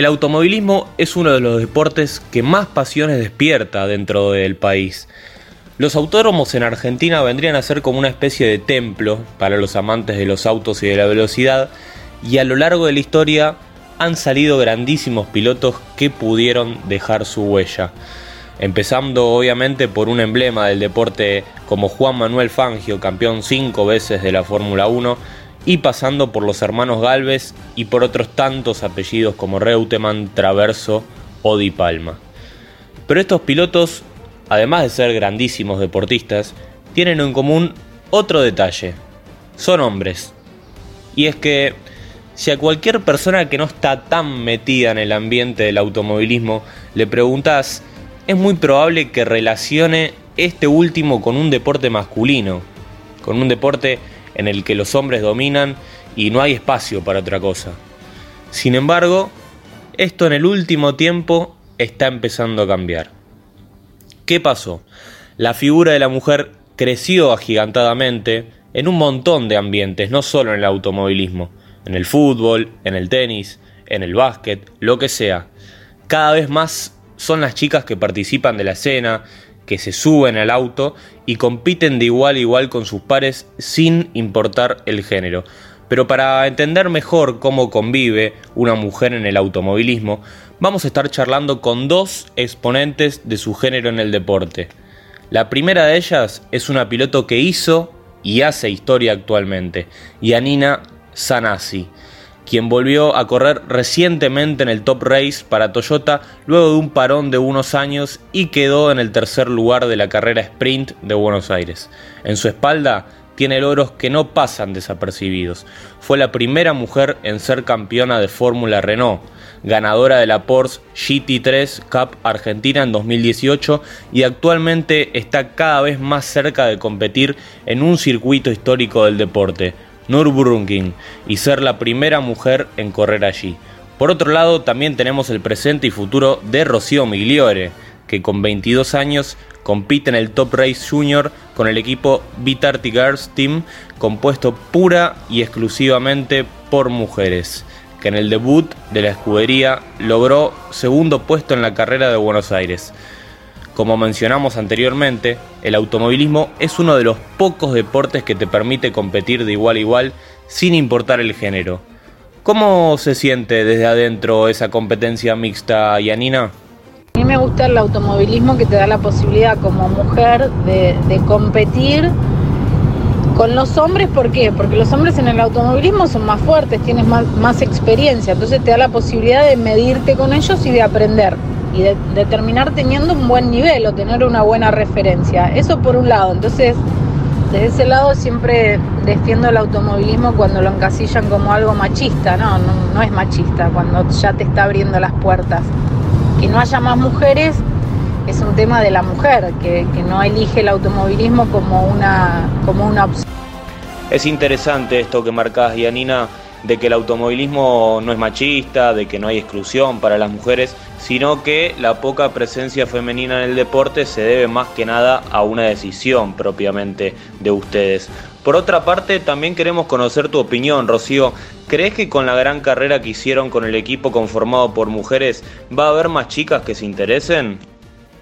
El automovilismo es uno de los deportes que más pasiones despierta dentro del país. Los autódromos en Argentina vendrían a ser como una especie de templo para los amantes de los autos y de la velocidad, y a lo largo de la historia han salido grandísimos pilotos que pudieron dejar su huella. Empezando obviamente por un emblema del deporte como Juan Manuel Fangio, campeón cinco veces de la Fórmula 1, y pasando por los hermanos Galvez y por otros tantos apellidos como Reutemann, Traverso o Di Palma. Pero estos pilotos, además de ser grandísimos deportistas, tienen en común otro detalle. Son hombres. Y es que si a cualquier persona que no está tan metida en el ambiente del automovilismo le preguntas, es muy probable que relacione este último con un deporte masculino, con un deporte en el que los hombres dominan y no hay espacio para otra cosa. Sin embargo, esto en el último tiempo está empezando a cambiar. ¿Qué pasó? La figura de la mujer creció agigantadamente en un montón de ambientes, no solo en el automovilismo, en el fútbol, en el tenis, en el básquet, lo que sea. Cada vez más son las chicas que participan de la escena, que se suben al auto y compiten de igual a igual con sus pares sin importar el género. Pero para entender mejor cómo convive una mujer en el automovilismo, vamos a estar charlando con dos exponentes de su género en el deporte. La primera de ellas es una piloto que hizo y hace historia actualmente, Yanina Sanasi quien volvió a correr recientemente en el Top Race para Toyota luego de un parón de unos años y quedó en el tercer lugar de la carrera sprint de Buenos Aires. En su espalda tiene logros que no pasan desapercibidos. Fue la primera mujer en ser campeona de Fórmula Renault, ganadora de la Porsche GT3 Cup Argentina en 2018 y actualmente está cada vez más cerca de competir en un circuito histórico del deporte, Nürburgring y ser la primera mujer en correr allí. Por otro lado, también tenemos el presente y futuro de Rocío Migliore, que con 22 años compite en el Top Race Junior con el equipo Vitarti Girls Team, compuesto pura y exclusivamente por mujeres, que en el debut de la escudería logró segundo puesto en la carrera de Buenos Aires. Como mencionamos anteriormente, el automovilismo es uno de los pocos deportes que te permite competir de igual a igual sin importar el género. ¿Cómo se siente desde adentro esa competencia mixta, Yanina? A mí me gusta el automovilismo que te da la posibilidad como mujer de, competir con los hombres, ¿por qué? Porque los hombres en el automovilismo son más fuertes, tienes más, experiencia, entonces te da la posibilidad de medirte con ellos y de aprender y de, terminar teniendo un buen nivel o tener una buena referencia. Eso por un lado. Entonces, desde ese lado siempre defiendo el automovilismo cuando lo encasillan como algo machista. No, no, es machista, cuando ya te está abriendo las puertas. Que no haya más mujeres es un tema de la mujer, que, que no elige el automovilismo como una, como una opción. Es interesante esto que marcas, Yanina de que el automovilismo no es machista, de que no hay exclusión para las mujeres, sino que la poca presencia femenina en el deporte se debe más que nada a una decisión propiamente de ustedes. Por otra parte, también queremos conocer tu opinión, Rocío. ¿Crees que con la gran carrera que hicieron con el equipo conformado por mujeres va a haber más chicas que se interesen?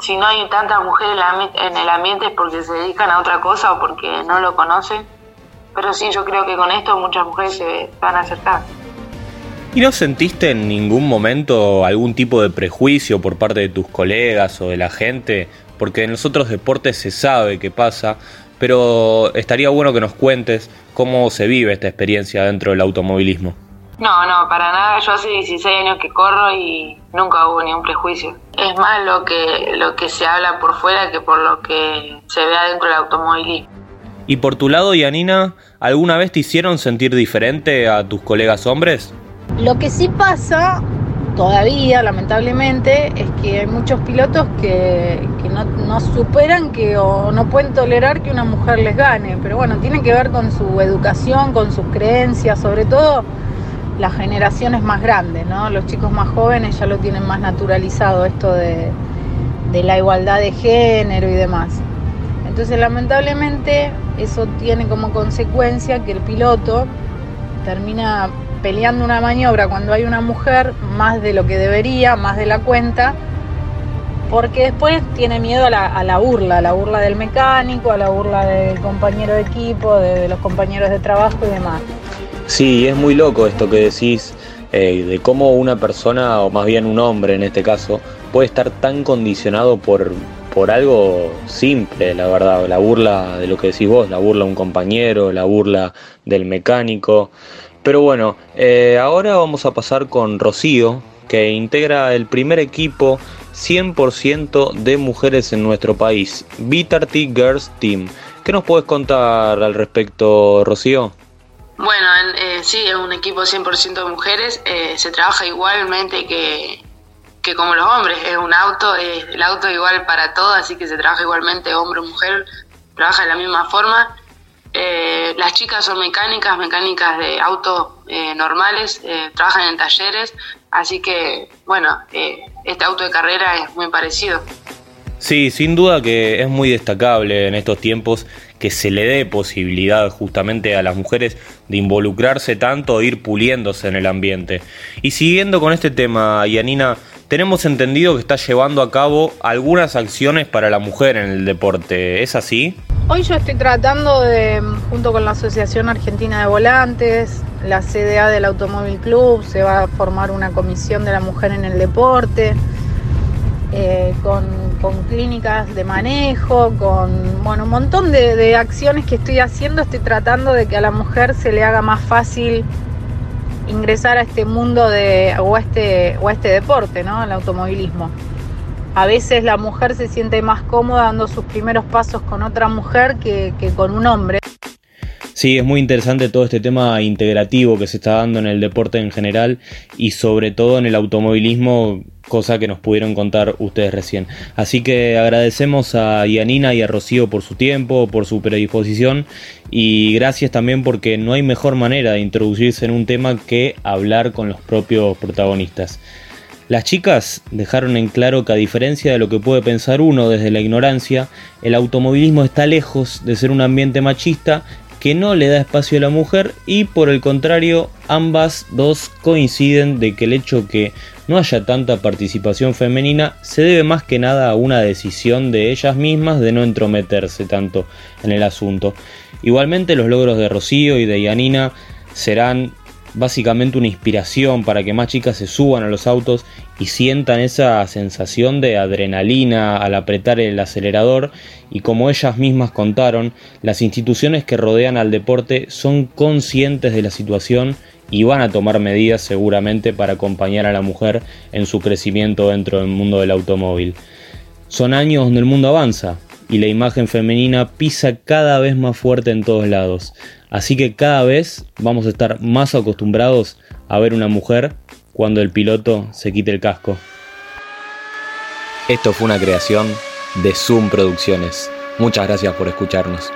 Si no hay tantas mujeres en el ambiente es porque se dedican a otra cosa o porque no lo conocen pero sí, yo creo que con esto muchas mujeres se van a acercar. ¿Y no sentiste en ningún momento algún tipo de prejuicio por parte de tus colegas o de la gente? Porque en los otros deportes se sabe qué pasa, pero estaría bueno que nos cuentes cómo se vive esta experiencia dentro del automovilismo. No, no, para nada. Yo hace 16 años que corro y nunca hubo ningún prejuicio. Es más lo que, lo que se habla por fuera que por lo que se ve adentro del automovilismo. Y por tu lado, Yanina, ¿alguna vez te hicieron sentir diferente a tus colegas hombres? Lo que sí pasa todavía, lamentablemente, es que hay muchos pilotos que, no, superan que o no pueden tolerar que una mujer les gane. Pero bueno, tiene que ver con su educación, con sus creencias, sobre todo las generaciones más grandes, ¿no? Los chicos más jóvenes ya lo tienen más naturalizado esto de la igualdad de género y demás. Entonces, lamentablemente, eso tiene como consecuencia que el piloto termina peleando una maniobra cuando hay una mujer más de lo que debería, más de la cuenta, porque después tiene miedo a la, burla, a la burla del mecánico, a la burla del compañero de equipo, de, los compañeros de trabajo y demás. Sí, es muy loco esto que decís, eh, de cómo una persona, o más bien un hombre en este caso, puede estar tan condicionado por, por algo simple, la verdad, la burla de lo que decís vos, la burla de un compañero, la burla del mecánico. Pero bueno, eh, ahora vamos a pasar con Rocío, que integra el primer equipo 100% de mujeres en nuestro país, Vitarty Girls Team. ¿Qué nos puedes contar al respecto, Rocío? Bueno, eh, sí, es un equipo 100% de mujeres. Eh, se trabaja igualmente que, que como los hombres. Es un auto, es el auto igual para todos, así que se trabaja igualmente hombre o mujer. Trabaja de la misma forma. Eh, las chicas son mecánicas, mecánicas de autos eh, normales, eh, trabajan en talleres, así que bueno, este auto de carrera es muy parecido. Sí, sin duda que es muy destacable en estos tiempos que se le dé posibilidad justamente a las mujeres de involucrarse tanto, e ir puliéndose en el ambiente. Y siguiendo con este tema, Yanina, tenemos entendido que está llevando a cabo algunas acciones para la mujer en el deporte, ¿es así? Hoy yo estoy tratando de, junto con la Asociación Argentina de Volantes, la CDA del Automóvil Club, se va a formar una comisión de la mujer en el deporte, eh, con, clínicas de manejo, con bueno, un montón de, acciones que estoy haciendo, estoy tratando de que a la mujer se le haga más fácil ingresar a este mundo de, o, este, o a este deporte, ¿no? el automovilismo a veces la mujer se siente más cómoda dando sus primeros pasos con otra mujer que, con un hombre. Sí, es muy interesante todo este tema integrativo que se está dando en el deporte en general y sobre todo en el automovilismo, cosa que nos pudieron contar ustedes recién. Así que agradecemos a Yanina y a Rocío por su tiempo, por su predisposición y gracias también porque no hay mejor manera de introducirse en un tema que hablar con los propios protagonistas. Las chicas dejaron en claro que a diferencia de lo que puede pensar uno desde la ignorancia, el automovilismo está lejos de ser un ambiente machista que no le da espacio a la mujer y por el contrario ambas dos coinciden de que el hecho que no haya tanta participación femenina se debe más que nada a una decisión de ellas mismas de no entrometerse tanto en el asunto. Igualmente los logros de Rocío y de Yanina serán básicamente una inspiración para que más chicas se suban a los autos y sientan esa sensación de adrenalina al apretar el acelerador y como ellas mismas contaron, las instituciones que rodean al deporte son conscientes de la situación y van a tomar medidas seguramente para acompañar a la mujer en su crecimiento dentro del mundo del automóvil. Son años donde el mundo avanza y la imagen femenina pisa cada vez más fuerte en todos lados. Así que cada vez vamos a estar más acostumbrados a ver una mujer cuando el piloto se quite el casco. Esto fue una creación de Zoom Producciones. Muchas gracias por escucharnos.